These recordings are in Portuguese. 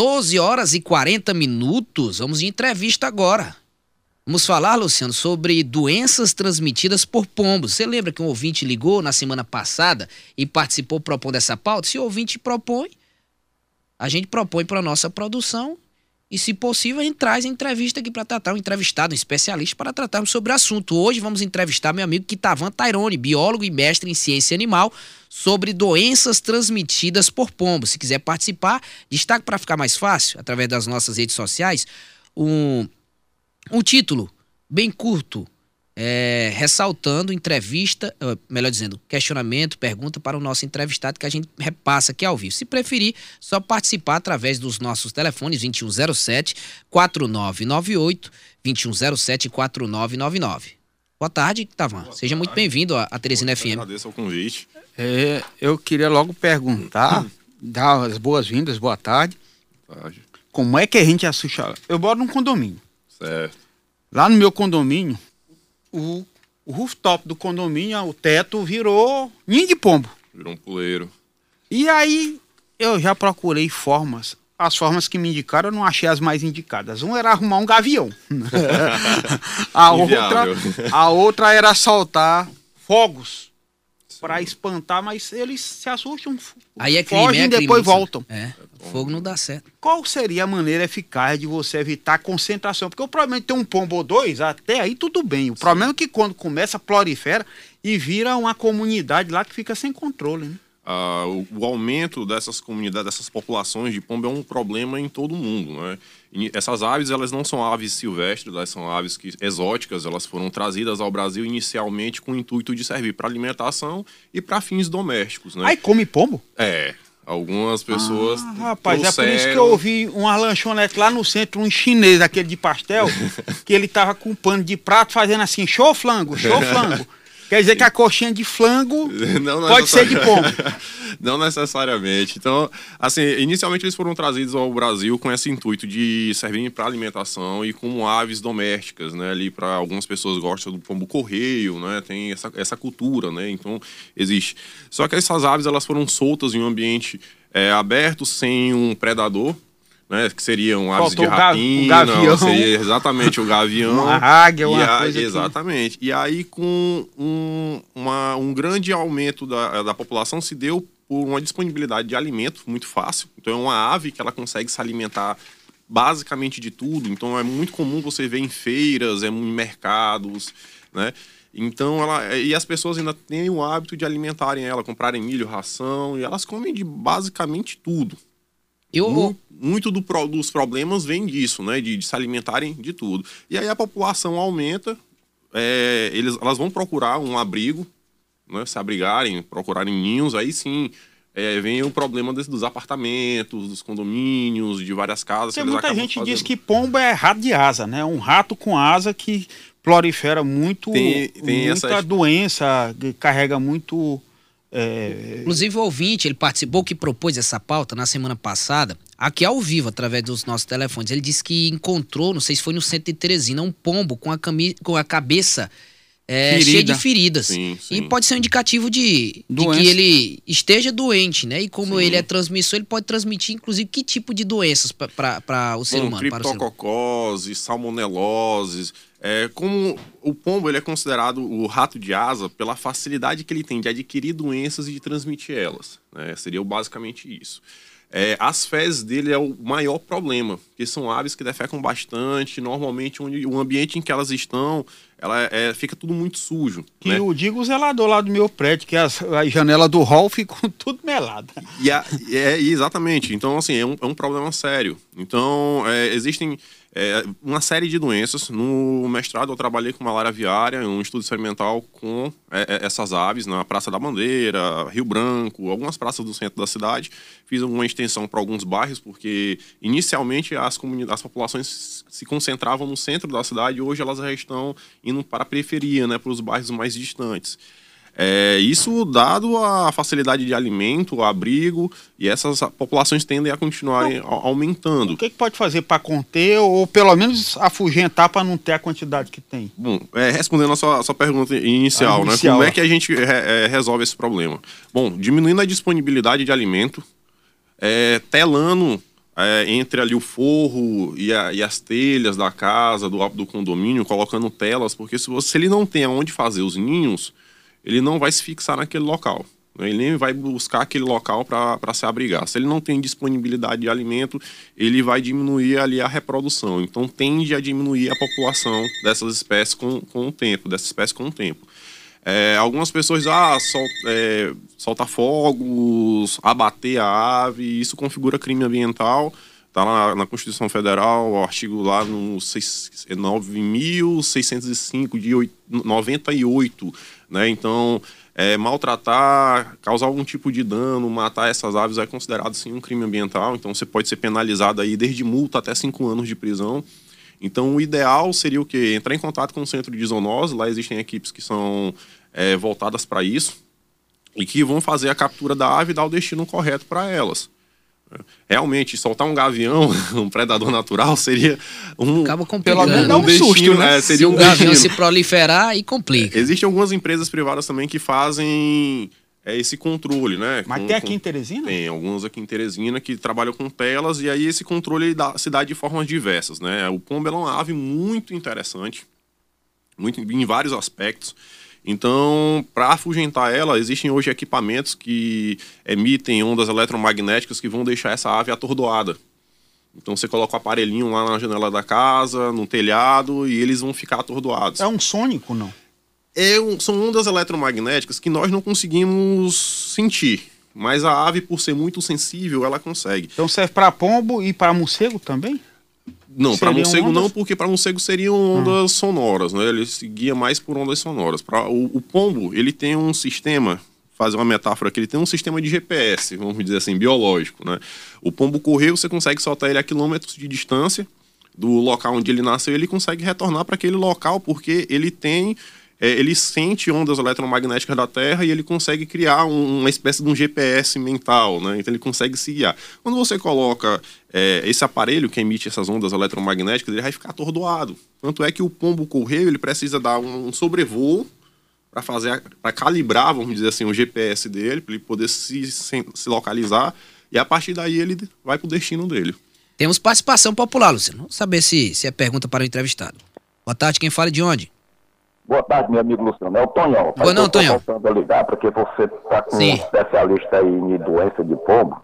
12 horas e 40 minutos. Vamos de entrevista agora. Vamos falar, Luciano, sobre doenças transmitidas por pombos. Você lembra que um ouvinte ligou na semana passada e participou propondo essa pauta? Se o ouvinte propõe, a gente propõe para nossa produção e, se possível, a gente traz entrevista aqui para tratar, um entrevistado, um especialista, para tratarmos sobre o assunto. Hoje vamos entrevistar meu amigo Kitavan Tairone, biólogo e mestre em ciência animal, sobre doenças transmitidas por pombos. Se quiser participar, destaque para ficar mais fácil, através das nossas redes sociais, um, um título bem curto, é, ressaltando entrevista, melhor dizendo, questionamento, pergunta para o nosso entrevistado que a gente repassa aqui ao vivo. Se preferir, só participar através dos nossos telefones 2107 4998 2107 4999. Boa tarde, Tavan. Boa Seja tarde. muito bem-vindo à Teresina FM. Agradeço o convite. É, eu queria logo perguntar, dar as boas-vindas, boa tarde. Boa tarde. Como é que a gente assusta? Eu moro num condomínio. Certo. Lá no meu condomínio, o, o rooftop do condomínio, o teto, virou ninho de pombo. Virou um puleiro. E aí eu já procurei formas. As formas que me indicaram eu não achei as mais indicadas. Uma era arrumar um gavião. a, outra, a outra era soltar fogos para espantar, mas eles se assustam, Aí é crime, fogem é e depois voltam. É, fogo não dá certo. Qual seria a maneira eficaz de você evitar a concentração? Porque o problema de ter um pombo ou dois, até aí tudo bem. O Sim. problema é que quando começa, prolifera e vira uma comunidade lá que fica sem controle, né? Uh, o, o, aumento dessas comunidades, dessas populações de pombo é um problema em todo o mundo. Né? E essas aves elas não são aves silvestres, elas são aves que, exóticas, elas foram trazidas ao Brasil inicialmente com o intuito de servir para alimentação e para fins domésticos. Né? Aí come pombo? É. Algumas pessoas. Ah, rapaz, trouxeram... é por isso que eu ouvi uma lanchonete lá no centro, um chinês, aquele de pastel, que ele tava com um pano de prato fazendo assim, show flango, show flango. Quer dizer que a coxinha de flango não pode ser de pombo. não necessariamente. Então, assim, inicialmente eles foram trazidos ao Brasil com esse intuito de servirem para alimentação e como aves domésticas, né? Ali para algumas pessoas gostam do pombo correio, né? Tem essa, essa cultura, né? Então, existe. Só que essas aves elas foram soltas em um ambiente é, aberto, sem um predador, né, que seriam aves Faltou de rapina, o gavião. seria exatamente o gavião. Uma águia, uma a, coisa Exatamente. E aí, com um, uma, um grande aumento da, da população, se deu por uma disponibilidade de alimento muito fácil. Então, é uma ave que ela consegue se alimentar basicamente de tudo. Então, é muito comum você ver em feiras, é, em mercados, né? Então, ela, e as pessoas ainda têm o hábito de alimentarem ela, comprarem milho, ração, e elas comem de basicamente tudo. Eu... Muito, muito do, dos problemas vem disso, né? De, de, se alimentarem de tudo. E aí a população aumenta, é, eles, elas vão procurar um abrigo, né? Se abrigarem, procurarem ninhos, aí sim é, vem o problema desse, dos apartamentos, dos condomínios, de várias casas. Porque muita gente fazendo. diz que pombo é rato de asa, né? Um rato com asa que prolifera muito, tem, tem muita essa... doença, carrega muito é... Inclusive o ouvinte, ele participou, que propôs essa pauta na semana passada, aqui ao vivo, através dos nossos telefones. Ele disse que encontrou, não sei se foi no centro de Teresina, um pombo com a, cami com a cabeça é, cheia de feridas. Sim, sim. E pode ser um indicativo de, de, que ele esteja doente, né? E como sim. ele é transmissor, ele pode transmitir, inclusive, que tipo de doenças para o ser humano? Criptococose, salmonelose, é, como o pombo ele é considerado o rato de asa pela facilidade que ele tem de adquirir doenças e de transmitir elas. Né? Seria basicamente isso. É, as fezes dele é o maior problema, porque são aves que defecam bastante. Normalmente, onde, o ambiente em que elas estão, ela é, fica tudo muito sujo. Que né? eu digo o zelador lá do meu prédio, que as, a janela do hall ficam tudo melada. E a, é, exatamente. Então, assim, é um, é um problema sério. Então, é, existem é, uma série de doenças. No mestrado eu trabalhei com malária aviária, um estudo experimental com é, é, essas aves na Praça da Bandeira, Rio Branco, algumas praças do centro da cidade. Fiz uma extensão para alguns bairros, porque inicialmente as, as populações se concentravam no centro da cidade e hoje elas já estão indo para a periferia, né, para os bairros mais distantes. É, isso dado a facilidade de alimento, abrigo, e essas populações tendem a continuarem aumentando. O que, que pode fazer para conter ou pelo menos afugentar para não ter a quantidade que tem? Bom, é, respondendo a sua, a sua pergunta inicial, né? Inicial, Como é que a gente é, resolve esse problema? Bom, diminuindo a disponibilidade de alimento, é, telando é, entre ali o forro e, a, e, as telhas da casa, do, do condomínio, colocando telas, porque se, você, se ele não tem aonde fazer os ninhos, ele não vai se fixar naquele local. Né? Ele nem vai buscar aquele local para se abrigar. Se ele não tem disponibilidade de alimento, ele vai diminuir ali a reprodução. Então tende a diminuir a população dessas espécies com, com o tempo, dessa espécie com o tempo. É, algumas pessoas, ah, sol, é, soltar fogos, abater a ave, isso configura crime ambiental. Está lá na Constituição Federal, o artigo lá no 9.605 é de 98, né? Então, é, maltratar, causar algum tipo de dano, matar essas aves é considerado sim um crime ambiental, então você pode ser penalizado aí desde multa até cinco anos de prisão. Então o ideal seria o quê? Entrar em contato com o centro de zoonose, lá existem equipes que são é, voltadas para isso e que vão fazer a captura da ave e dar o destino correto para elas. Realmente, soltar um gavião, um predador natural, seria um. Acaba complicando. Pelo menos um, um destino, susto, né? É, seria se um o gavião se proliferar e complica. Existem algumas empresas privadas também que fazem é, esse controle, né? Mas com, tem aqui em Teresina? Tem, alguns aqui em Teresina que trabalham com telas e aí esse controle dá, se dá de formas diversas, né? O pombo é uma ave muito interessante, muito, em vários aspectos. Então, para afugentar ela, existem hoje equipamentos que emitem ondas eletromagnéticas que vão deixar essa ave atordoada. Então você coloca o aparelhinho lá na janela da casa, no telhado, e eles vão ficar atordoados. É um sônico, não? É um, são ondas eletromagnéticas que nós não conseguimos sentir. Mas a ave, por ser muito sensível, ela consegue. Então serve para pombo e para morcego também? Não, para morcego ondas? não, porque para morcego seriam ondas hum. sonoras, né? Ele seguia mais por ondas sonoras. Para o, o, pombo, ele tem um sistema, fazer uma metáfora aqui, ele tem um sistema de GPS, vamos dizer assim, biológico, né? O pombo correu, você consegue soltar ele a quilômetros de distância do local onde ele nasceu, ele consegue retornar para aquele local porque ele tem é, ele sente ondas eletromagnéticas da Terra e ele consegue criar um, uma espécie de um GPS mental, né? Então ele consegue se guiar. Quando você coloca é, esse aparelho que emite essas ondas eletromagnéticas, ele vai ficar atordoado. Tanto é que o pombo correio ele precisa dar um, um sobrevoo para fazer, para calibrar, vamos dizer assim, o GPS dele, para ele poder se, se, se localizar e a partir daí ele vai para o destino dele. Temos participação popular, Luciano. Vamos saber se, se é pergunta para o entrevistado. Boa tarde, quem fala de onde? Boa tarde, meu amigo Luciano. É o Tonhão. Boa não, Tonhão. a ligar, porque você está com Sim. um especialista aí em doença de pombo.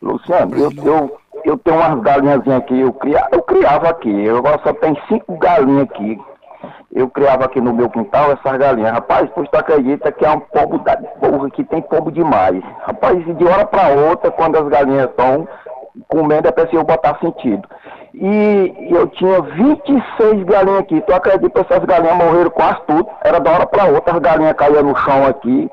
Luciano, eu, eu, eu tenho umas galinhas aqui, eu, cria, eu criava aqui, eu agora só tenho cinco galinhas aqui. Eu criava aqui no meu quintal essas galinhas. Rapaz, pois tu acredita que é um pombo da porra, que tem pombo demais. Rapaz, de hora para outra, quando as galinhas estão comendo, é preciso botar sentido. E eu tinha 26 galinhas aqui. Tu acredita que essas galinhas morreram quase tudo? Era da hora para outra, as galinhas caíam no chão aqui,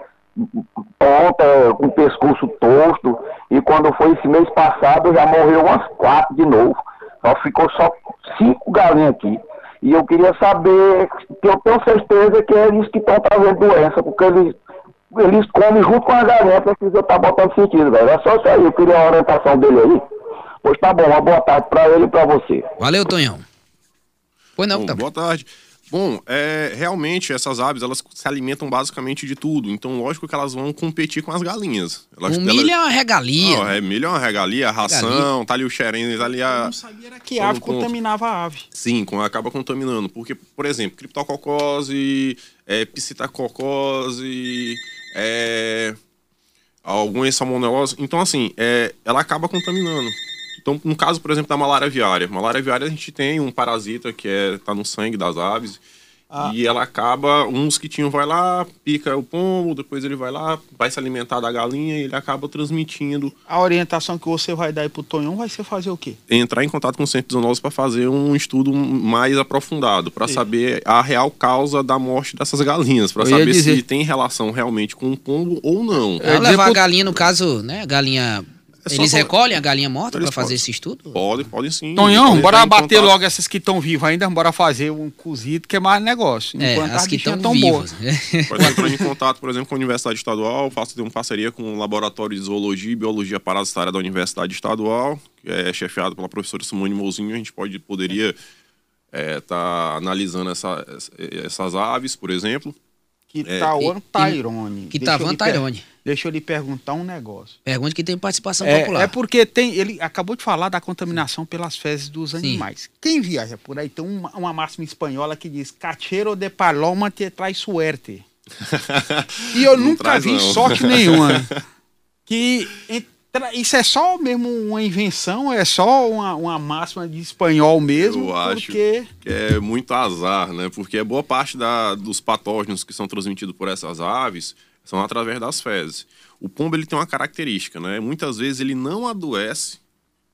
ponta, com o pescoço torto. E quando foi esse mês passado, já morreu umas quatro de novo. Só ficou só cinco galinhas aqui. E eu queria saber, que eu tenho certeza que é eles que estão trazendo doença, porque eles, eles comem junto com a galinha, precisa estar tá botando sentido, velho. É só isso aí, eu queria a orientação dele aí. Pois tá bom, uma boa tarde para ele e para você. Valeu, Tonhão. Pois não, bom, tá Boa tarde. Bom, é, realmente essas aves elas se alimentam basicamente de tudo. Então, lógico que elas vão competir com as galinhas. Elas, o milho é uma regalia. Não, é, milho é uma regalia, a ração, regalia. tá ali o xerém, tá ali a. Eu não sabia era que a ave contaminava a ave. Sim, acaba contaminando. Porque, por exemplo, criptococose, é, psitacocose, é, algumas salmonelose. Então, assim, é, ela acaba contaminando. Então, no caso, por exemplo, da malária aviária. Malária aviária, a gente tem um parasita que é, tá no sangue das aves. Ah. E ela acaba, um mosquitinho vai lá, pica o pombo, depois ele vai lá, vai se alimentar da galinha e ele acaba transmitindo. A orientação que você vai dar aí pro Tonhão vai ser fazer o quê? Entrar em contato com o centro de zoonose para fazer um estudo mais aprofundado, para saber a real causa da morte dessas galinhas, para saber dizer... se tem relação realmente com o pombo ou não. É, levar a galinha, no caso, né, galinha é Eles recolhem a galinha morta para fazer esse estudo? Podem, podem sim. Tonhão, bora bater contato. logo essas que estão vivas ainda, bora fazer um cozido que é mais negócio. É, as que estão vivas. Pode entrar em contato, por exemplo, com a Universidade Estadual, faço uma parceria com o Laboratório de Zoologia e Biologia Parasitária da Universidade Estadual, que é chefiado pela professora Simone Mouzinho, a gente pode, poderia estar é, tá analisando essa, essas aves, por exemplo, Kitawan é, Tyrone. Kitawan Tyrone. Deixa eu lhe perguntar um negócio. Pergunte que tem participação é, popular. É porque tem. Ele acabou de falar da contaminação pelas fezes dos animais. Sim. Quem viaja por aí tem uma, uma máxima espanhola que diz cachero de paloma te traz suerte. e eu nunca vi não. sorte nenhuma. Que isso é só mesmo uma invenção, é só uma, uma máxima de espanhol mesmo? Eu acho porque... que é muito azar, né? Porque boa parte da, dos patógenos que são transmitidos por essas aves são através das fezes. O pombo ele tem uma característica, né? Muitas vezes ele não adoece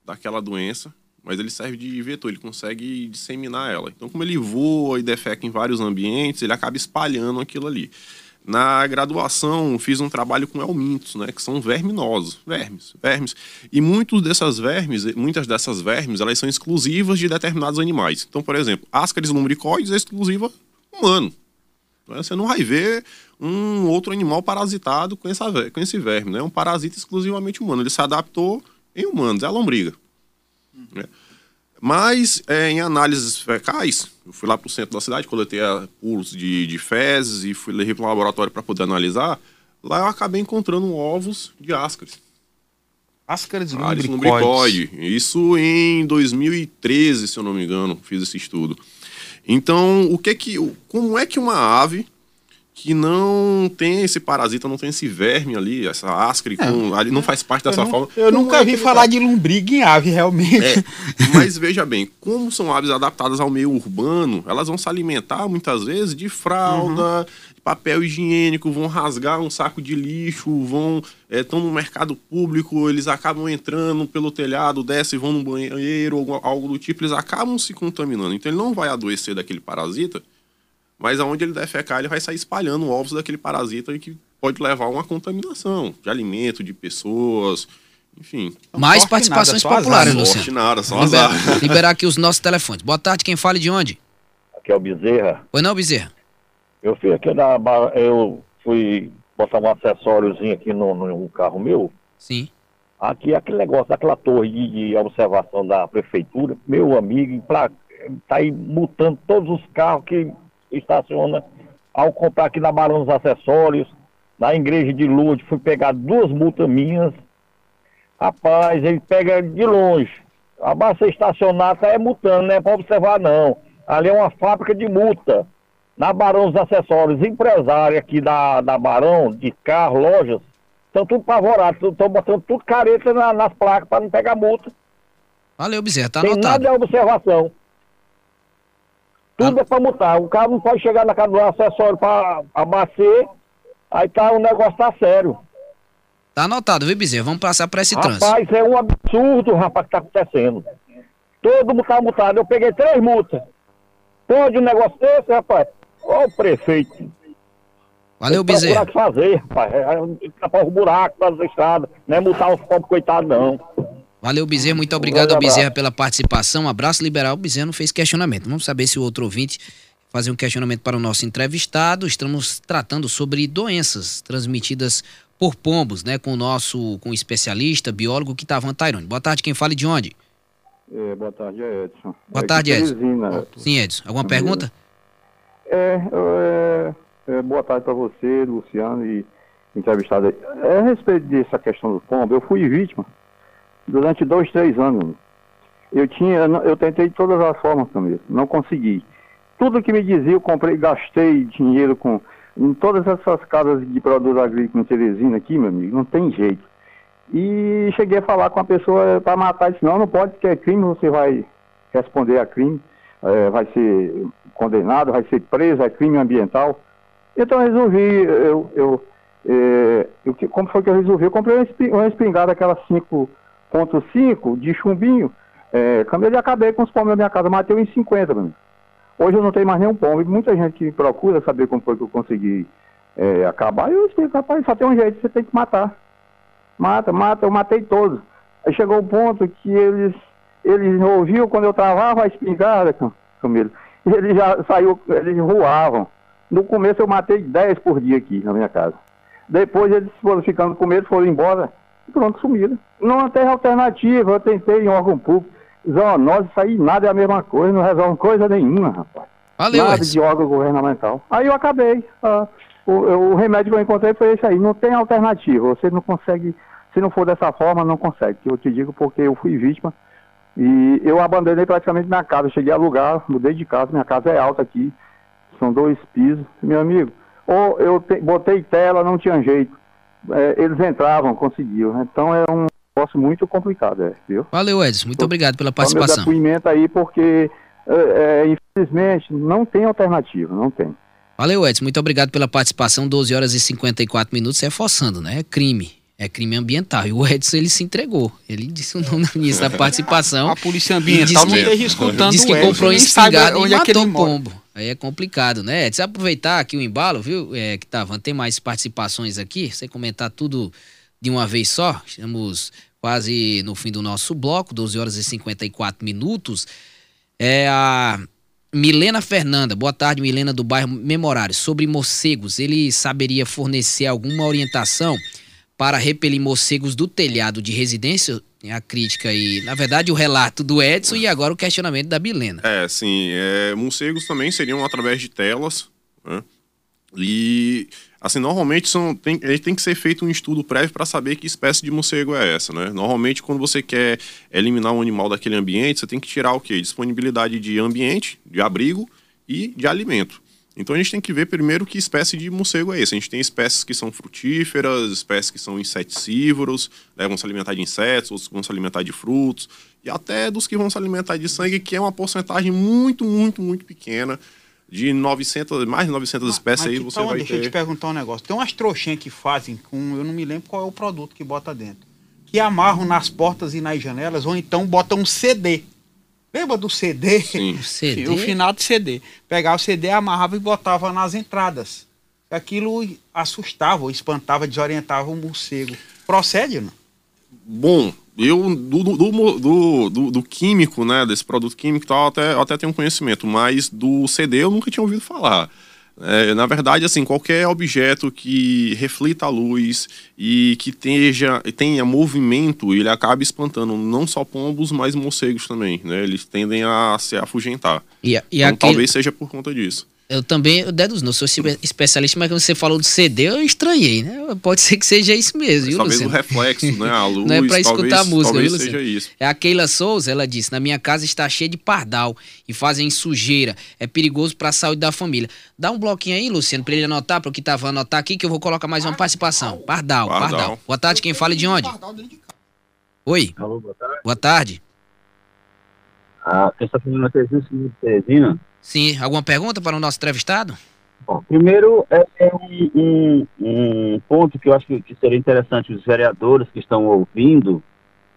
daquela doença, mas ele serve de vetor, ele consegue disseminar ela. Então, como ele voa e defeca em vários ambientes, ele acaba espalhando aquilo ali. Na graduação, fiz um trabalho com elmintos, né, que são verminosos, vermes, vermes. E muitos dessas vermes, muitas dessas vermes, elas são exclusivas de determinados animais. Então, por exemplo, Ascaris lumbricoides é exclusiva humano. Você não vai ver um outro animal parasitado com, essa, com esse verme, né? É um parasita exclusivamente humano. Ele se adaptou em humanos, é a lombriga. Né? Mas é, em análises fecais, eu fui lá para o centro da cidade, coletei puros de, de fezes e fui levei para o laboratório para poder analisar. Lá eu acabei encontrando ovos de ascaris. Ascaris lumbricoide. Isso em 2013, se eu não me engano, fiz esse estudo. Então, o que que, como é que uma ave que não tem esse parasita, não tem esse verme ali, essa ascre, é. com, ali não faz parte dessa forma. Eu nunca é vi falar tá... de lombriga em ave, realmente. É, mas veja bem, como são aves adaptadas ao meio urbano, elas vão se alimentar muitas vezes de fralda, uhum. de papel higiênico, vão rasgar um saco de lixo, vão estão é, no mercado público, eles acabam entrando pelo telhado, descem, vão no banheiro, algo, algo do tipo, eles acabam se contaminando. Então ele não vai adoecer daquele parasita mas aonde ele defecar, ele vai sair espalhando ovos daquele parasita que pode levar a uma contaminação de alimento, de pessoas, enfim. Mais participações nada, populares, Luciano. Nada, só liberar, azar. liberar aqui os nossos telefones. Boa tarde, quem fala de onde? Aqui é o Bezerra. Oi não, Bezerra. Eu fui aqui na eu fui botar um acessóriozinho aqui no, no carro meu. Sim. Aqui aquele negócio daquela torre de, de observação da prefeitura, meu amigo, pra, tá aí multando todos os carros que estaciona ao comprar aqui na Barão dos Acessórios, na igreja de Lourdes, fui pegar duas multas minhas. Rapaz, ele pega de longe. A base estacionar tá é multando, não é para observar não. Ali é uma fábrica de multa. Na Barão dos Acessórios, empresário aqui da, da Barão, de carro, lojas, estão tudo pavorados, estão botando tudo careta na, nas placas para não pegar multa. Valeu, Bezerra, tá Tem anotado. nada de observação. Tudo ah. é para multar. O carro não pode chegar na casa do acessório para abastecer, aí tá, o negócio tá sério. Tá anotado, viu, Bezerra? Vamos passar para esse rapaz, trânsito. Rapaz, é um absurdo, rapaz, que tá acontecendo. Todo mundo tá multado. Eu peguei três multas. Pode um negócio desse, rapaz? Ô, o prefeito. Valeu, Bezerra. que fazer, rapaz. É, é, tapar os buracos das estradas. Não é multar os pobres coitados, não. Valeu, Bezerra. Muito obrigado ao Bezerra pela participação. Um abraço liberal. O Bezerra não fez questionamento. Vamos saber se o outro ouvinte fazer um questionamento para o nosso entrevistado. Estamos tratando sobre doenças transmitidas por pombos, né? Com o nosso com o especialista, biólogo Kitavan Tairone. Boa tarde, quem fala de onde? É, boa tarde, é Edson. Boa é tarde, Edson. Sim, Edson. Alguma pergunta? É, é, é boa tarde para você, Luciano e entrevistado. É, a respeito dessa questão do pombo, eu fui vítima durante dois, três anos. Eu tinha, eu tentei de todas as formas também, não consegui. Tudo que me dizia, eu comprei, gastei dinheiro com em todas essas casas de produtos agrícolas em Teresina aqui, meu amigo, não tem jeito. E cheguei a falar com a pessoa para matar, disse, não, não pode, porque é crime, você vai responder a crime, é, vai ser condenado, vai ser preso, é crime ambiental. Então eu resolvi, eu, eu, é, eu, como foi que eu resolvi? Eu comprei uma espingarda, aquelas cinco 1.5 de chumbinho, é, cambiei e acabei com os pombos da minha casa, matei em 50, mano. Hoje eu não tenho mais nenhum pombo, e muita gente que procura saber como foi que eu consegui é, acabar, eu explico, rapaz, só tem um jeito, você tem que matar. Mata, mata, eu matei todos. Aí chegou um ponto que eles, eles ouviam quando eu travava a espingarda, Camilo, eles já saiu, eles voavam. No começo eu matei 10 por dia aqui na minha casa. Depois eles foram ficando com medo, foram embora pronto, sumiram. Não tem alternativa, eu tentei em órgão público. Zoonose, isso aí nada é a mesma coisa, não resolve coisa nenhuma, rapaz. Valeu, Nada de órgão governamental. Aí eu acabei. Ah, o, o, remédio que eu encontrei foi esse aí. Não tem alternativa. Você não consegue, se não for dessa forma, não consegue. Eu te digo porque eu fui vítima e eu abandonei praticamente minha casa. cheguei a alugar, mudei de casa. Minha casa é alta aqui. São dois pisos. Meu amigo, ou eu te, botei tela, não tinha jeito. É, eles entravam, conseguiam. Então é um negócio muito complicado, é, viu? Valeu, Edson. Muito obrigado pela participação. Meu depoimento aí, porque é, é, infelizmente não tem alternativa, não tem. Valeu, Edson. Muito obrigado pela participação. 12 horas e 54 minutos. É forçando, né? É crime. É crime ambiental. E o Edson, ele se entregou. Ele disse o nome no início da participação. A polícia ambiental não esteja escutando Disse que comprou espingarda e é matou o pombo. Aí é complicado, né, Edson? Aproveitar aqui o embalo, viu, é, que tava, tem mais participações aqui. Você comentar tudo de uma vez só. Estamos quase no fim do nosso bloco, 12 horas e 54 minutos. É a Milena Fernanda, boa tarde, Milena do bairro Memorário. Sobre morcegos, ele saberia fornecer alguma orientação para repelir morcegos do telhado de residência? A crítica e, na verdade, o relato do Edson e agora o questionamento da Milena. É, sim. É, morcegos também seriam através de telas. Né? E Assim, normalmente são, tem, tem que ser feito um estudo prévio para saber que espécie de morcego é essa, né? Normalmente, quando você quer eliminar um animal daquele ambiente, você tem que tirar o quê? Disponibilidade de ambiente, de abrigo e de alimento. Então a gente tem que ver primeiro que espécie de morcego é esse. A gente tem espécies que são frutíferas, espécies que são insetívoros, né, vão se alimentar de insetos, outros vão se alimentar de frutos, e até dos que vão se alimentar de sangue, que é uma porcentagem muito, muito, muito pequena de 900, mais de 900 espécies aí, você vai deixa ter... eu te perguntar um negócio. Tem umas trouxinhas que fazem com, eu não me lembro qual é o produto que bota dentro, que amarram nas portas e nas janelas, ou então botam um CD. Lembra do CD? Sim. O, CD? o finado CD. Pegava o CD, amarrava e botava nas entradas. Aquilo assustava, espantava, desorientava o morcego. Procede, não? Bom, eu do, do, do, do, do químico, né, desse produto químico e tal, até, até tenho conhecimento, mas do CD eu nunca tinha ouvido falar. É, na verdade, assim, qualquer objeto que reflita a luz e que tenha, tenha movimento, ele acaba espantando não só pombos, mas morcegos também, né? Eles tendem a se afugentar. E, e então, aquele... talvez seja por conta disso. Eu também, eu dedos não sou especialista, mas quando você falou do CD, eu estranhei, né? Pode ser que seja isso mesmo, viu, Talvez o reflexo, né? A luz, não é pra escutar talvez, a música, talvez viu, seja isso. É a Keila Souza, ela disse, na minha casa está cheia de pardal e fazem sujeira. É perigoso para a saúde da família. Dá um bloquinho aí, Luciano, para ele anotar, para o que tava anotar aqui, que eu vou colocar mais uma participação. Pardal, pardal. pardal. Boa tarde, quem fala de onde? Oi. Alô, boa tarde. Boa tarde. Ah, é de Teresina. Sim, alguma pergunta para o nosso entrevistado? Bom, primeiro, é, é um, um, um, ponto que eu acho que, que, seria interessante os vereadores que estão ouvindo,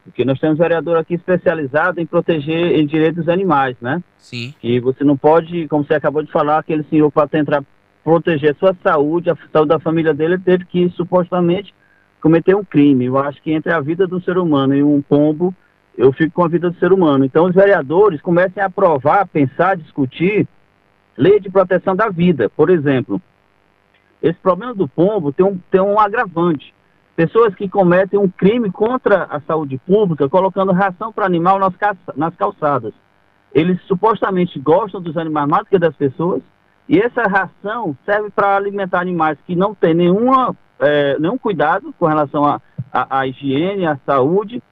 porque nós temos vereador aqui especializado em proteger em direitos dos animais, né? Sim. Que você não pode, como você acabou de falar, aquele senhor para tentar proteger a sua saúde, a saúde da família dele, teve que supostamente cometer um crime. Eu acho que entre a vida do ser humano e um pombo, eu fico com a vida do ser humano. Então os vereadores comecem a aprovar, pensar, discutir Lei de proteção da vida, por exemplo. Esse problema do pombo tem um, tem um agravante. Pessoas que cometem um crime contra a saúde pública, colocando ração para animal nas, nas calçadas. Eles supostamente gostam dos animais mais do que das pessoas, e essa ração serve para alimentar animais que não têm nenhuma, é, nenhum cuidado com relação à higiene, à saúde,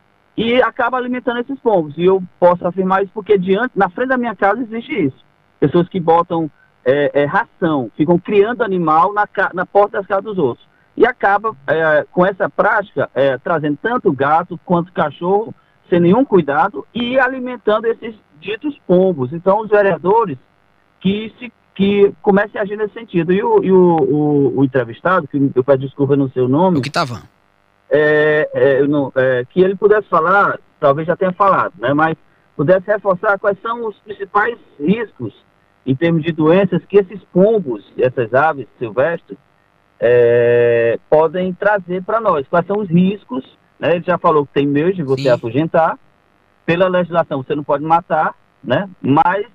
e acaba alimentando esses pombos. E eu posso afirmar isso porque diante, na frente da minha casa existe isso pessoas que botam é, é, ração, ficam criando animal na, na porta das casas dos outros. E acaba é, com essa prática é, trazendo tanto gato quanto cachorro, sem nenhum cuidado, e alimentando esses ditos pombos. Então, os vereadores que, se, que comecem a agir nesse sentido. E o, e o, o, o entrevistado, que eu peço desculpa no seu nome. O que estava? É, é, é, que ele pudesse falar, talvez já tenha falado, né, mas pudesse reforçar quais são os principais riscos em termos de doenças que esses pombos, essas aves silvestres, é, podem trazer para nós. Quais são os riscos? Né? Ele já falou que tem medo de você Sim. afugentar. Pela legislação você não pode matar, né? mas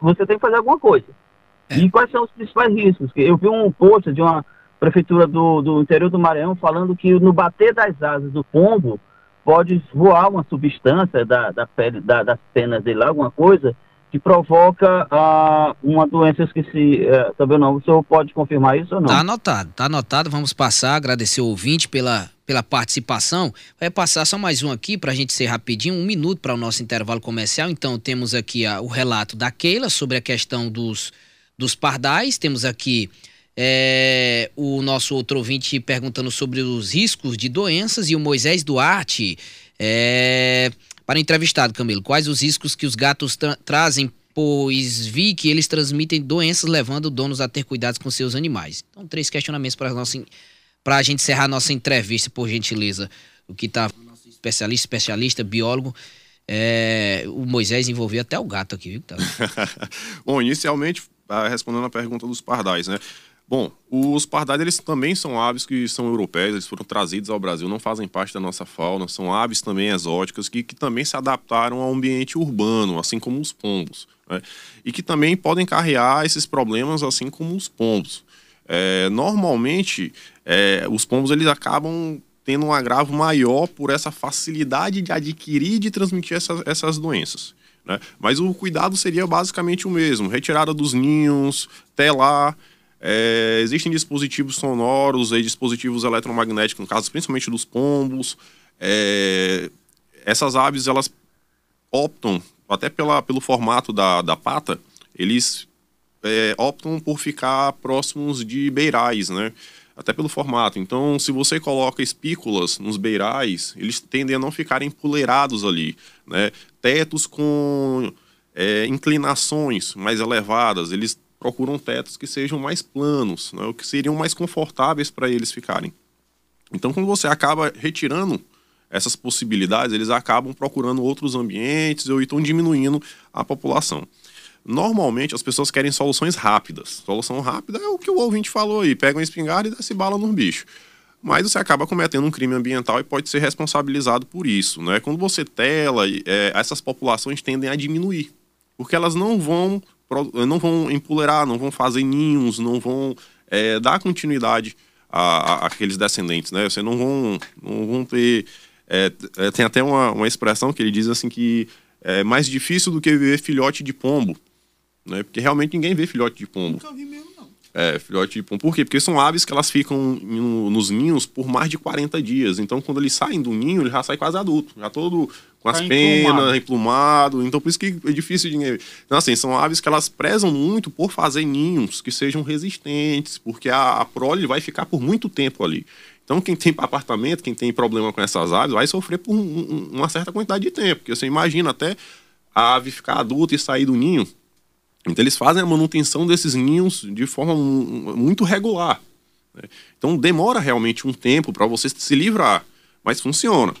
você tem que fazer alguma coisa. É. E quais são os principais riscos? Eu vi um post de uma prefeitura do, do interior do Maranhão falando que no bater das asas do pombo pode voar uma substância da, da pele, da, das penas dele, alguma coisa, que provoca uh, uma doença, esqueci uh, também não, o senhor pode confirmar isso ou não? Tá anotado, tá anotado, vamos passar, agradecer o ouvinte pela, pela participação, vai passar só mais um aqui para a gente ser rapidinho, um minuto para o nosso intervalo comercial, então temos aqui o relato da Keila sobre a questão dos, dos pardais, temos aqui é, o nosso outro ouvinte perguntando sobre os riscos de doenças e o Moisés Duarte é, para o entrevistado, Camilo, quais os riscos que os gatos tra trazem, pois vi que eles transmitem doenças, levando donos a ter cuidados com seus animais. Então, três questionamentos para a gente encerrar a nossa entrevista, por gentileza. O que está especialista, especialista, biólogo. É, o Moisés envolveu até o gato aqui, viu? Bom, inicialmente, ah, respondendo a pergunta dos pardais, né? Bom, os pardais eles também são aves que são europeias, eles foram trazidos ao Brasil, não fazem parte da nossa fauna, são aves também exóticas que, que também se adaptaram ao ambiente urbano, assim como os pombos, né? e que também podem carrear esses problemas assim como os pombos. É, normalmente, é, os pombos eles acabam tendo um agravo maior por essa facilidade de adquirir e de transmitir essas, essas doenças. Né? Mas o cuidado seria basicamente o mesmo: retirada dos ninhos, telar é, existem dispositivos sonoros e dispositivos eletromagnéticos, no caso principalmente dos pombos. É, essas aves elas optam, até pela, pelo formato da, da pata, eles é, optam por ficar próximos de beirais, né? Até pelo formato. Então, se você coloca espículas nos beirais, eles tendem a não ficarem empoleirados ali, né? Tetos com é, inclinações mais elevadas, eles procuram tetos que sejam mais planos, né, que seriam mais confortáveis para eles ficarem. Então, quando você acaba retirando essas possibilidades, eles acabam procurando outros ambientes ou então diminuindo a população. Normalmente as pessoas querem soluções rápidas. Solução rápida é o que o ouvinte falou aí: pega uma espingarda e desce bala no bicho. Mas você acaba cometendo um crime ambiental e pode ser responsabilizado por isso. Né? Quando você tela, é, essas populações tendem a diminuir, porque elas não vão não vão empoleirar, não vão fazer ninhos, não vão é, dar continuidade àqueles descendentes, né? Você não vão, não vão ter... É, é, tem até uma, uma expressão que ele diz assim que é mais difícil do que ver filhote de pombo, né? Porque realmente ninguém vê filhote de pombo. Nunca vi mesmo, não. É, filhote de pombo. Por quê? Porque são aves que elas ficam no, nos ninhos por mais de 40 dias. Então, quando eles saem do ninho, ele já sai quase adulto, já todo com as tá penas, emplumado. Então, por isso que é difícil de. Então, assim, são aves que elas prezam muito por fazer ninhos que sejam resistentes, porque a, a prole vai ficar por muito tempo ali. Então, quem tem apartamento, quem tem problema com essas aves, vai sofrer por um, uma certa quantidade de tempo. Porque você imagina até a ave ficar adulta e sair do ninho. Então, eles fazem a manutenção desses ninhos de forma muito regular. Né? Então, demora realmente um tempo para você se livrar, mas funciona.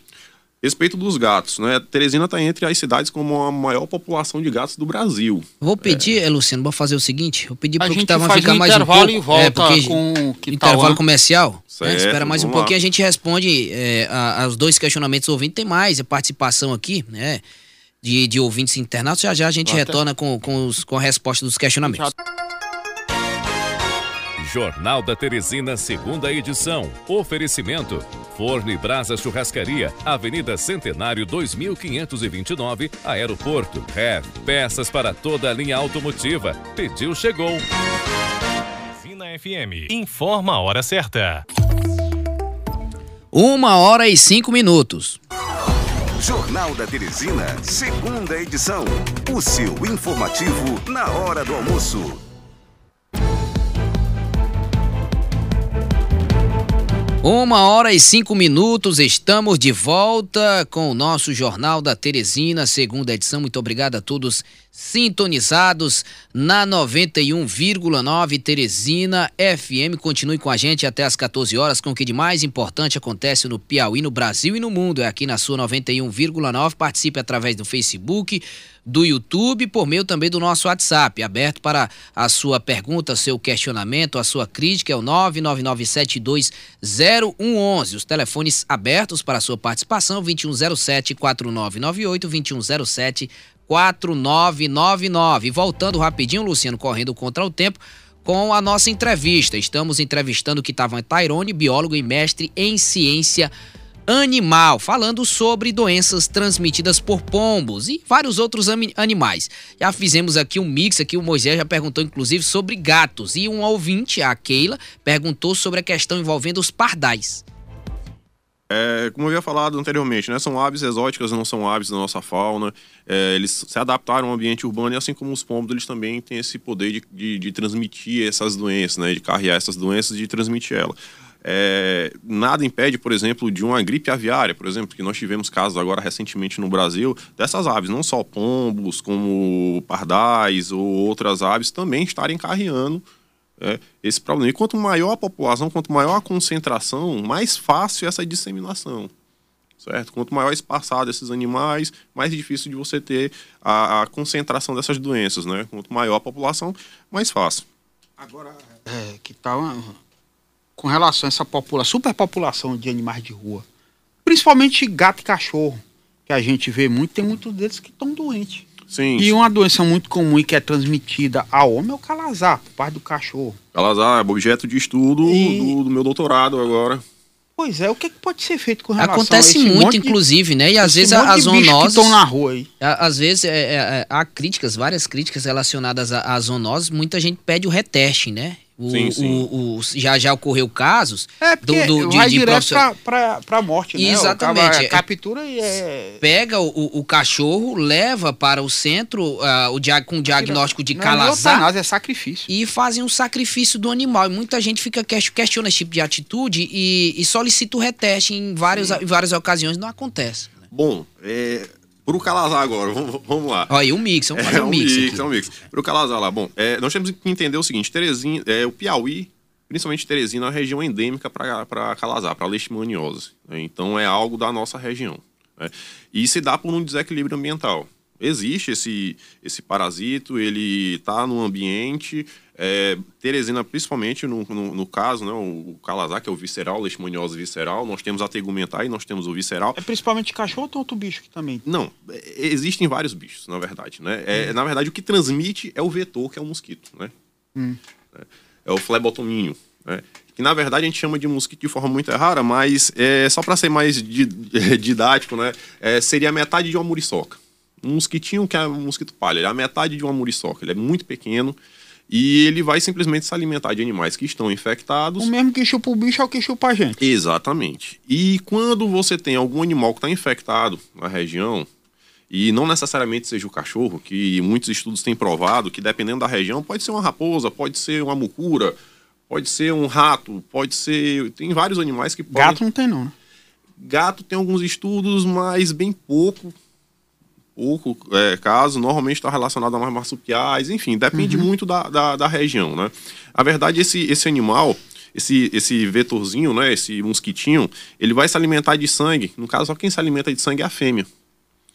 Respeito dos gatos, né? Teresina está entre as cidades com a maior população de gatos do Brasil. Vou pedir, é. Luciano, vou fazer o seguinte, vou pedir para que tava ficar um mais um pouco. E volta é, porque com que intervalo comercial. Né? Certo, né? Espera mais um pouquinho, lá. a gente responde é, a, aos dois questionamentos ouvintes. Tem mais a participação aqui, né? De, de ouvintes internados. Já já a gente retorna com, com, os, com a resposta dos questionamentos. Jornal da Teresina, segunda edição. Oferecimento. Forne Brasa Churrascaria, Avenida Centenário 2529, Aeroporto. REV, peças para toda a linha automotiva. Pediu, chegou. Teresina FM, informa a hora certa. Uma hora e cinco minutos. Jornal da Teresina, segunda edição. O seu informativo na hora do almoço. Uma hora e cinco minutos, estamos de volta com o nosso Jornal da Teresina, segunda edição. Muito obrigado a todos sintonizados na 91,9 Teresina FM. Continue com a gente até as 14 horas com o que de mais importante acontece no Piauí, no Brasil e no mundo. É aqui na sua 91,9. Participe através do Facebook, do YouTube, por meio também do nosso WhatsApp, aberto para a sua pergunta, seu questionamento, a sua crítica, é o 999720111. Os telefones abertos para a sua participação, 2107 4998 2107 4999. Voltando rapidinho, Luciano, correndo contra o tempo, com a nossa entrevista. Estamos entrevistando o estava Tairone, biólogo e mestre em ciência animal, falando sobre doenças transmitidas por pombos e vários outros animais. Já fizemos aqui um mix, aqui o Moisés já perguntou inclusive sobre gatos e um ouvinte, a Keila, perguntou sobre a questão envolvendo os pardais. É, como eu havia falado anteriormente, né, são aves exóticas, não são aves da nossa fauna. É, eles se adaptaram ao ambiente urbano e assim como os pombos, eles também têm esse poder de, de, de transmitir essas doenças, né, de carregar essas doenças e de transmitir elas. É, nada impede, por exemplo, de uma gripe aviária, por exemplo, que nós tivemos casos agora recentemente no Brasil dessas aves, não só pombos, como pardais ou outras aves também estarem carreando é, esse problema. E quanto maior a população, quanto maior a concentração, mais fácil essa disseminação. Certo? Quanto maior espaçado esses animais, mais difícil de você ter a, a concentração dessas doenças, né? Quanto maior a população, mais fácil. Agora, é, que tal tá com relação a essa população, superpopulação de animais de rua, principalmente gato e cachorro, que a gente vê muito, tem muitos deles que estão doentes. Sim. E uma doença muito comum e que é transmitida ao homem é o calazar, por parte do cachorro. Calazar é objeto de estudo e... do, do, meu doutorado agora. Pois é, o que, é que pode ser feito com relação Acontece a muito, inclusive, né? E às vezes as zoonoses... estão na rua aí. Às vezes é, é, é, há críticas, várias críticas relacionadas às zoonoses. Muita gente pede o reteste, né? O, sim, sim. O, o, já já ocorreu casos é, do, do, de, vai de direto professor... pra, pra, morte, né? Exatamente. O captura e é... Pega o, o cachorro, leva para o centro uh, o dia, com o diagnóstico de calazar. Não é, é sacrifício. E fazem um sacrifício do animal. E muita gente fica questiona esse tipo de atitude e, e solicita o reteste em, vários, em várias ocasiões. Não acontece. Né? Bom, é, Pro Calazar agora, vamos, vamos lá. Olha, um mix, vamos fazer é, um, um mix. mix é um mix. Pro Calazar lá, bom, é, nós temos que entender o seguinte: Terezinha, é, o Piauí, principalmente Teresina, é uma região endêmica para Calazar, para leishmaniose. Né? Então é algo da nossa região. Né? E se dá por um desequilíbrio ambiental. Existe esse, esse parasito, ele está no ambiente, é, Teresina, principalmente no, no, no, caso, né, o, o calazar, que é o visceral, leishmaniose visceral, nós temos a tegumentar e nós temos o visceral. É principalmente cachorro ou outro bicho aqui também? Não, é, existem vários bichos, na verdade. Né? É, hum. Na verdade, o que transmite é o vetor, que é o mosquito. Né? Hum. É, é o flebotominho. Né? Que na verdade a gente chama de mosquito de forma muito rara, mas é, só para ser mais didático, né? É, seria a metade de uma muriçoca. Um mosquitinho que é um mosquito palha, ele é a metade de uma muriçoca, ele é muito pequeno. E ele vai simplesmente se alimentar de animais que estão infectados. O mesmo que chupa o bicho é o que chupa a gente. Exatamente. E quando você tem algum animal que está infectado na região, e não necessariamente seja o cachorro, que muitos estudos têm provado que dependendo da região, pode ser uma raposa, pode ser uma mucura, pode ser um rato, pode ser. Tem vários animais que podem. Gato não tem, não, né? Gato tem alguns estudos, mas bem pouco pouco é, caso, normalmente está relacionado a mais marsupiais, enfim, depende uhum. muito da, da, da, região, né? A verdade, esse, esse animal, esse, esse vetorzinho, né, esse mosquitinho, ele vai se alimentar de sangue, no caso, só quem se alimenta de sangue é a fêmea.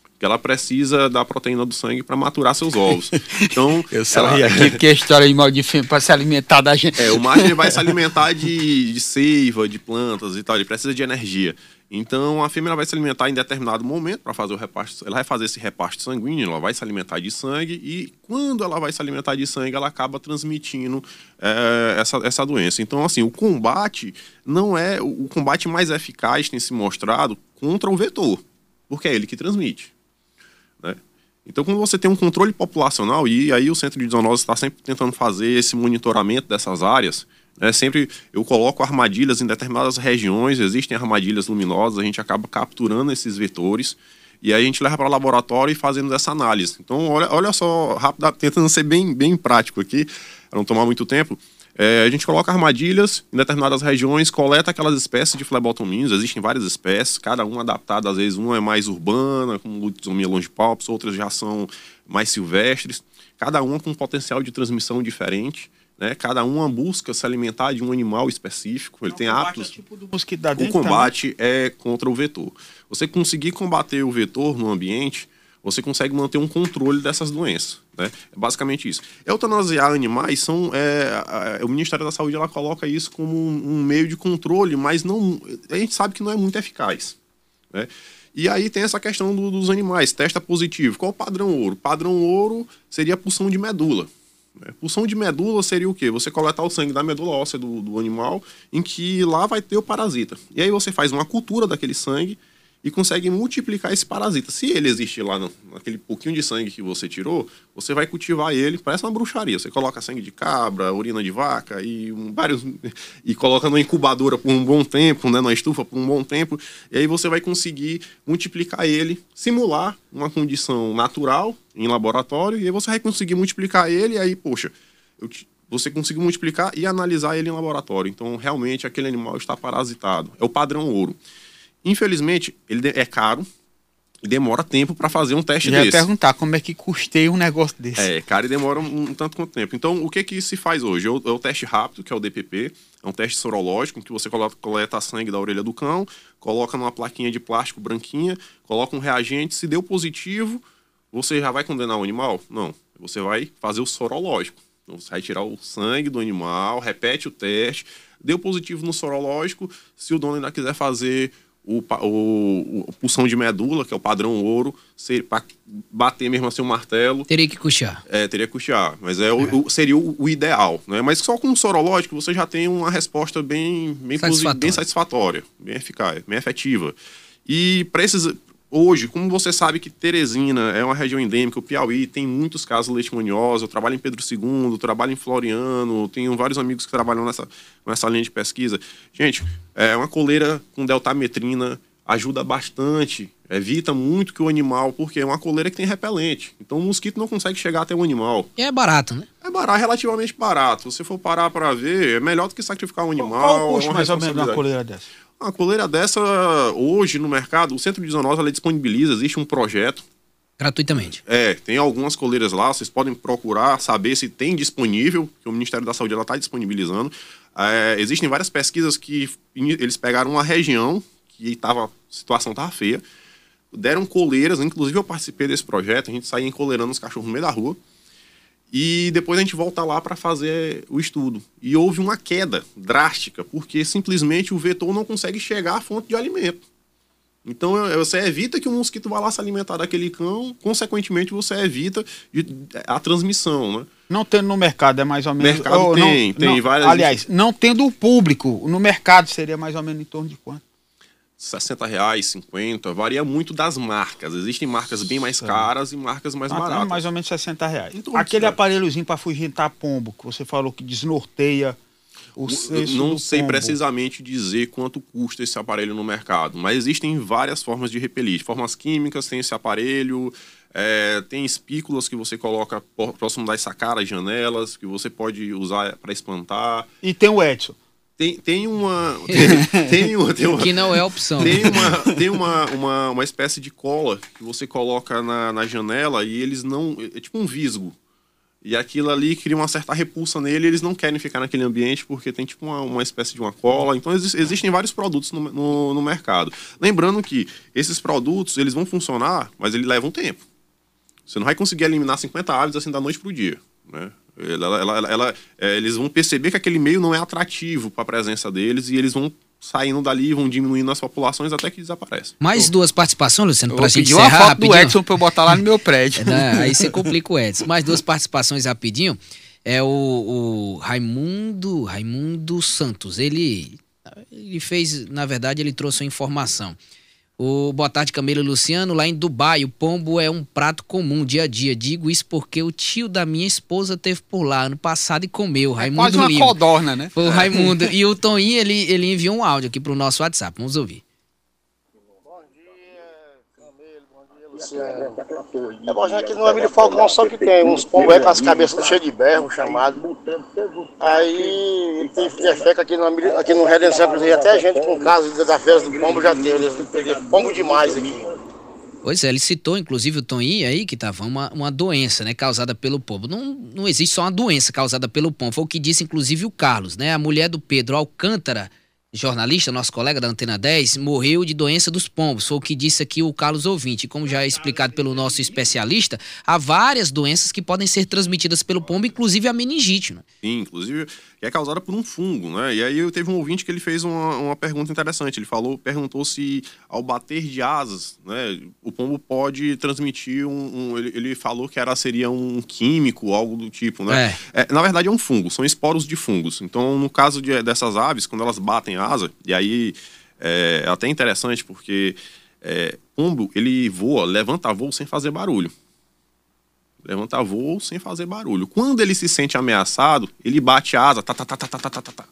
Porque ela precisa da proteína do sangue para maturar seus ovos. Então, ela... que, que a história de mal de fêmea para se alimentar da gente. É, o macho vai se alimentar de, de seiva, de plantas e tal, ele precisa de energia. Então a fêmea vai se alimentar em determinado momento para fazer o reparto, ela vai fazer esse reparto sanguíneo, ela vai se alimentar de sangue e quando ela vai se alimentar de sangue, ela acaba transmitindo é, essa, essa doença. Então assim, o combate não é o combate mais eficaz tem se mostrado contra o vetor, porque é ele que transmite. Né? Então, quando você tem um controle populacional, e aí o Centro de Zoonose está sempre tentando fazer esse monitoramento dessas áreas, é, sempre eu coloco armadilhas em determinadas regiões, existem armadilhas luminosas, a gente acaba capturando esses vetores e aí a gente leva para o laboratório e fazendo essa análise. Então, olha, olha só, rápido, tentando ser bem, bem prático aqui, para não tomar muito tempo. É, a gente coloca armadilhas em determinadas regiões, coleta aquelas espécies de flebotominos, existem várias espécies, cada uma adaptada, às vezes uma é mais urbana, como Lutzomia longipalpus, outras já são mais silvestres, cada uma com um potencial de transmissão diferente. Né? Cada uma busca se alimentar de um animal específico. Ele Não, tem hábitos. É tipo o combate é contra o vetor. Você conseguir combater o vetor no ambiente, você consegue manter um controle dessas doenças. Né? É basicamente isso. Eutanasiar animais são. É, o Ministério da Saúde ela coloca isso como um, um, meio de controle, mas não. A gente sabe que não é muito eficaz. Né? E aí tem essa questão do, dos animais, testa positivo. Qual o padrão ouro? Padrão ouro seria a pulsão de medula. Né? Pulsão de medula seria o quê? Você coletar o sangue da medula óssea do, do animal, em que lá vai ter o parasita. E aí você faz uma cultura daquele sangue e consegue multiplicar esse parasita. Se ele existe lá no, naquele pouquinho de sangue que você tirou, você vai cultivar ele, parece uma bruxaria. Você coloca sangue de cabra, urina de vaca e um, vários e coloca numa incubadora por um bom tempo, né, na estufa por um bom tempo, e aí você vai conseguir multiplicar ele, simular uma condição natural em laboratório, e aí você vai conseguir multiplicar ele e aí, poxa, eu, você conseguiu multiplicar e analisar ele em laboratório. Então, realmente aquele animal está parasitado. É o padrão ouro. Infelizmente, ele é caro e demora tempo para fazer um teste Já desse. ia perguntar como é que custeia um negócio desse. É, caro e demora um, um tanto quanto tempo. Então, o que que se faz hoje? É o, é o, teste rápido, que é o DPP, é um teste sorológico, que você coleta sangue da orelha do cão, coloca numa plaquinha de plástico branquinha, coloca um reagente, se deu positivo, você já vai condenar o animal? Não. Você vai fazer o sorológico. Então, você vai tirar o sangue do animal, repete o teste, deu positivo no sorológico, se o dono ainda quiser fazer o, o, o pulsão de medula, que é o padrão ouro, para bater mesmo assim o martelo. Teria que custear. É, teria que custear. Mas é, é. O, seria o, o, ideal. Né? Mas só com o sorológico você já tem uma resposta bem, bem, satisfatória. bem satisfatória, bem eficaz, bem efetiva. E para esses, Hoje, como você sabe que Teresina é uma região endêmica, o Piauí tem muitos casos de leishmaniose, eu trabalho em Pedro II, trabalho em Floriano, tenho vários amigos que trabalham nessa, nessa linha de pesquisa. Gente, é uma coleira com deltametrina ajuda bastante, evita muito que o animal, porque é uma coleira que tem repelente. Então o mosquito não consegue chegar até o animal. E é barato, né? É barato, relativamente barato. Se você for parar para ver, é melhor do que sacrificar um animal. Qual o custo é mais ou menos de uma coleira dessa? Uma coleira dessa, hoje no mercado, o Centro de Zoonose ela disponibiliza, existe um projeto. Gratuitamente. É, tem algumas coleiras lá, vocês podem procurar, saber se tem disponível, que o Ministério da Saúde está disponibilizando. É, existem várias pesquisas que eles pegaram uma região que tava, a situação estava feia, deram coleiras, inclusive eu participei desse projeto, a gente saía encoleirando os cachorros no meio da rua. E depois a gente volta lá para fazer o estudo. E houve uma queda drástica, porque simplesmente o vetor não consegue chegar à fonte de alimento. Então você evita que o mosquito vá lá se alimentar daquele cão, consequentemente você evita a transmissão, né? Não tendo no mercado é mais ou menos. Mercado oh, tem, não, tem não, várias. Aliás, não tendo o público no mercado seria mais ou menos em torno de quanto? 60 reais, 50, varia muito das marcas. Existem marcas bem mais caras e marcas mais ah, baratas. mais ou menos 60 reais. Então, Aquele aparelhozinho para fugitar pombo, que você falou que desnorteia o Não sei pombo. precisamente dizer quanto custa esse aparelho no mercado, mas existem várias formas de repelir. Formas químicas, tem esse aparelho, é, tem espículas que você coloca próximo das sacaras, janelas, que você pode usar para espantar. E tem o Edson. Tem, tem uma. Tem, tem, uma, tem uma, que não é opção. Tem, uma, tem uma, uma, uma espécie de cola que você coloca na, na janela e eles não. É tipo um visgo. E aquilo ali cria uma certa repulsa nele, eles não querem ficar naquele ambiente porque tem tipo uma, uma espécie de uma cola. Então ex existem vários produtos no, no, no, mercado. Lembrando que esses produtos eles vão funcionar, mas eles levam tempo. Você não vai conseguir eliminar 50 aves assim da noite para o dia. Né? Ela, ela, ela, é, eles vão perceber que aquele meio não é atrativo para a presença deles e eles vão saindo dali, vão diminuindo as populações até que desaparece. Mais duas participações, Luciano, para a gente encerrar uma foto rapidinho. do Edson para eu botar lá no meu prédio. É, né? aí você complica o Edson. Mais duas participações rapidinho. É o, o Raimundo, Raimundo Santos. Ele, ele fez, na verdade, ele trouxe uma informação. O Boa tarde, Camila e Luciano. Lá em Dubai, o pombo é um prato comum dia a dia. Digo isso porque o tio da minha esposa teve por lá ano passado e comeu. É Raimundo quase uma Lima. codorna, né? Foi o Raimundo. e o Toninho, ele, ele enviou um áudio aqui pro nosso WhatsApp. Vamos ouvir. É bom, já que no Emílio Falcão só que tem uns pombos com as cabeças cheias de berro, chamado. Aí tem defeca aqui no, aqui no Redenção até gente com casa da festa do pombo já tem, eles pombo demais aqui. Pois é, ele citou, inclusive, o Toninho aí, que tava uma, uma doença, né, causada pelo pombo. Não, não existe só uma doença causada pelo pombo, foi o que disse, inclusive, o Carlos, né? A mulher do Pedro Alcântara jornalista, nosso colega da Antena 10, morreu de doença dos pombos. Foi o que disse aqui o Carlos Ouvinte. Como já é explicado pelo nosso especialista, há várias doenças que podem ser transmitidas pelo pombo, inclusive a meningite. Né? Sim, inclusive é causada por um fungo, né? E aí eu teve um ouvinte que ele fez uma, uma pergunta interessante. Ele falou, perguntou se ao bater de asas, né, o pombo pode transmitir um. um ele, ele, falou que era seria um químico, algo do tipo, né? É. É, na verdade é um fungo, são esporos de fungos. Então, no caso de, dessas aves, quando elas batem asa, e aí é, é até interessante porque é, pombo ele voa, levanta voo sem fazer barulho. Levanta voo sem fazer barulho. Quando ele se sente ameaçado, ele bate asa, tá, tá, tá, tá, tá, tá, tá.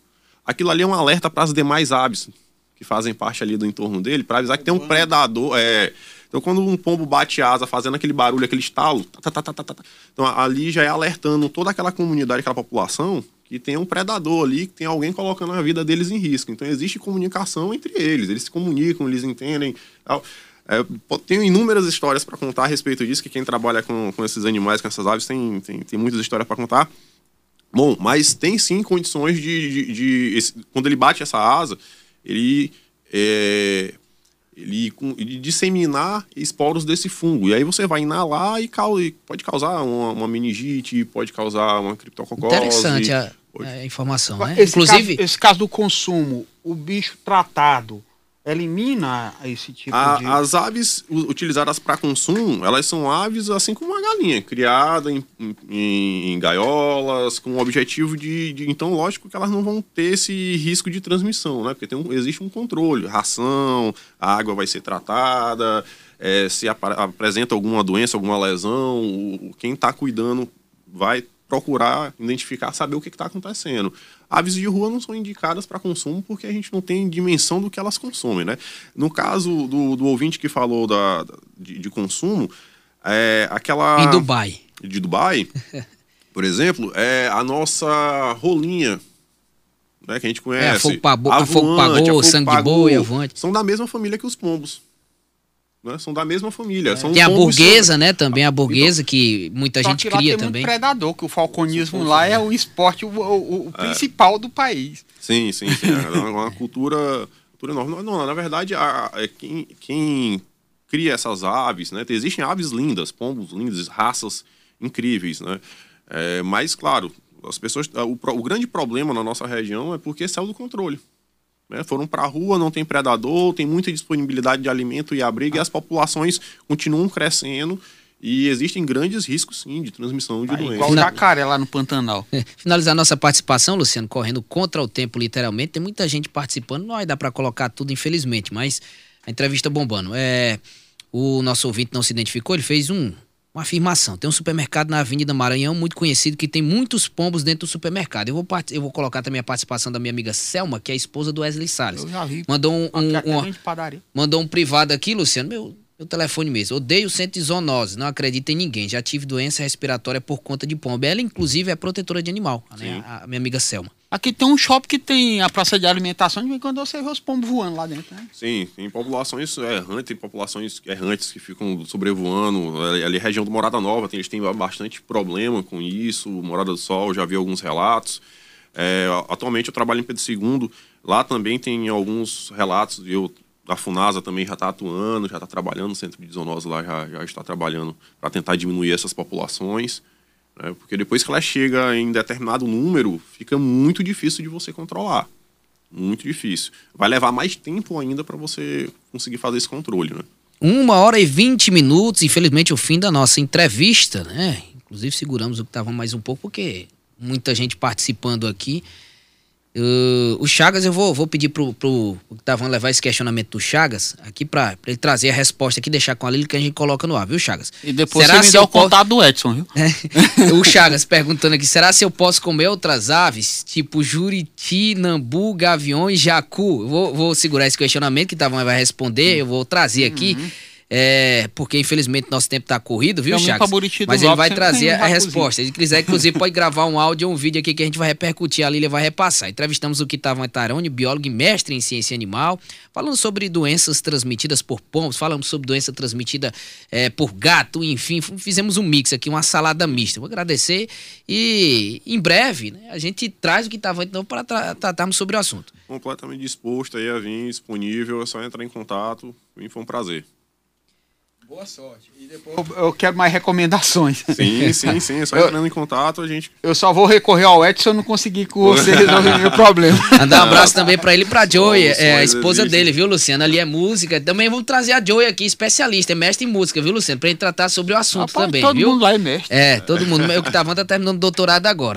Aquilo ali é um alerta para as demais aves que fazem parte ali do entorno dele, para avisar que tem um predador. É... Então, quando um pombo bate asa fazendo aquele barulho, aquele estalo, tá, tá, tá, tá, tá, tá. então ali já é alertando toda aquela comunidade, aquela população, que tem um predador ali, que tem alguém colocando a vida deles em risco. Então, existe comunicação entre eles, eles se comunicam, eles entendem. Tal. É, tenho inúmeras histórias para contar a respeito disso, que quem trabalha com, com esses animais, com essas aves, tem, tem, tem muitas histórias para contar. Bom, mas tem sim condições de. de, de esse, quando ele bate essa asa, ele. É, ele, ele, disseminar esporos desse fungo. E aí você vai inalar e, causa, pode causar uma, uma, meningite, pode causar uma criptococose. Interessante a, a informação, né? Esse Inclusive... Caso, esse caso do consumo, o bicho tratado elimina esse tipo a, de. As aves utilizadas para consumo, elas são aves assim como uma galinha, criada em, em, em gaiolas, com o objetivo de, de, Então, lógico que elas não vão ter esse risco de transmissão, né? Porque tem um, existe um controle, ração, a água vai ser tratada, é, se ap apresenta alguma doença, alguma lesão, o, quem está cuidando vai procurar identificar, saber o que está acontecendo. Aves de rua não são indicadas para consumo porque a gente não tem dimensão do que elas consomem, né? No caso do, do ouvinte que falou da, de, de consumo, é aquela... Em Dubai. De Dubai, por exemplo, é a nossa rolinha, né, que a gente conhece. É, a fogo, pagou, a fogo pagou, sangue de boi, avante. São da mesma família que os pombos né? São da mesma família. É. Tem a burguesa, né? Também a burguesa então, que muita gente que cria também. Muito predador, que o falconismo lá é o esporte o, o, o é. principal do país. Sim, sim, sim. É uma cultura, cultura enorme. Não, não, na verdade, a, a, quem, quem cria essas aves, né? Existem aves lindas, pombos lindos, raças incríveis, né? É, mas, claro, as pessoas. O, o grande problema na nossa região é porque saiu do controle. Né? Foram para a rua, não tem predador, tem muita disponibilidade de alimento e abrigo, ah. e as populações continuam crescendo. E existem grandes riscos, sim, de transmissão de ah, doenças. Igual o jacaré lá no Pantanal. Finalizar nossa participação, Luciano, correndo contra o tempo, literalmente. Tem muita gente participando, não vai dar para colocar tudo, infelizmente, mas a entrevista bombando. É, o nosso ouvinte não se identificou, ele fez um, uma afirmação. Tem um supermercado na Avenida Maranhão, muito conhecido, que tem muitos pombos dentro do supermercado. Eu vou, eu vou colocar também a participação da minha amiga Selma, que é a esposa do Wesley Salles. Eu já vi. Mandou um, um, um mandou um privado aqui, Luciano. Meu, telefone mesmo. Odeio centro de zoonose, não acredito em ninguém. Já tive doença respiratória por conta de pombo. Ela, inclusive, é protetora de animal, né? a, a minha amiga Selma. Aqui tem um shopping que tem a praça de alimentação, de vez em quando você vê os pombos voando lá dentro, né? Sim, tem populações errantes, tem populações errantes que ficam sobrevoando. Ali, região do Morada Nova, tem, eles têm bastante problema com isso. Morada do Sol, já vi alguns relatos. É, atualmente eu trabalho em Pedro II, lá também tem alguns relatos, eu, a FUNASA também já está atuando, já está trabalhando, o Centro de Zoonose lá já, já está trabalhando para tentar diminuir essas populações. Né? Porque depois que ela chega em determinado número, fica muito difícil de você controlar. Muito difícil. Vai levar mais tempo ainda para você conseguir fazer esse controle, né? Uma hora e vinte minutos, infelizmente, o fim da nossa entrevista, né? Inclusive seguramos o que estava mais um pouco, porque muita gente participando aqui. Uh, o Chagas, eu vou, vou pedir pro, pro Tavan levar esse questionamento do Chagas aqui para ele trazer a resposta aqui, deixar com a Lili que a gente coloca no ar, viu, Chagas? E depois será você me dá o posso... contato do Edson, viu? É, o Chagas perguntando aqui: será se eu posso comer outras aves, tipo juriti, nambu, gavião e jacu? Eu vou, vou segurar esse questionamento que Tavan vai responder, eu vou trazer aqui. Uhum. É, porque infelizmente nosso tempo está corrido, viu, Chagas? Mas ele vai trazer a resposta. Se quiser, inclusive, pode gravar um áudio ou um vídeo aqui que a gente vai repercutir, a Lília vai repassar. Entrevistamos o Kitavão Etarone, biólogo e mestre em ciência animal, falando sobre doenças transmitidas por pombos, falamos sobre doença transmitida é, por gato, enfim, fizemos um mix aqui, uma salada mista. Vou agradecer e em breve né, a gente traz o Kitavão de novo para tra tratarmos sobre o assunto. Completamente disposto aí a vir, disponível, é só entrar em contato. Foi um prazer. Boa sorte. E depois eu, eu quero mais recomendações. Sim, sim, sim. É só eu, entrando em contato, a gente. Eu só vou recorrer ao Edson se eu não conseguir com você resolver meu problema. Mandar um abraço também para ele e pra Joey, é, a esposa dele, viu, Luciano? Ali é música. Também vamos trazer a Joey aqui, especialista, é mestre em música, viu, Luciano? Pra gente tratar sobre o assunto Rapaz, também, todo viu? Todo mundo lá é mestre. É, todo mundo. Eu que tava tá terminando doutorado agora.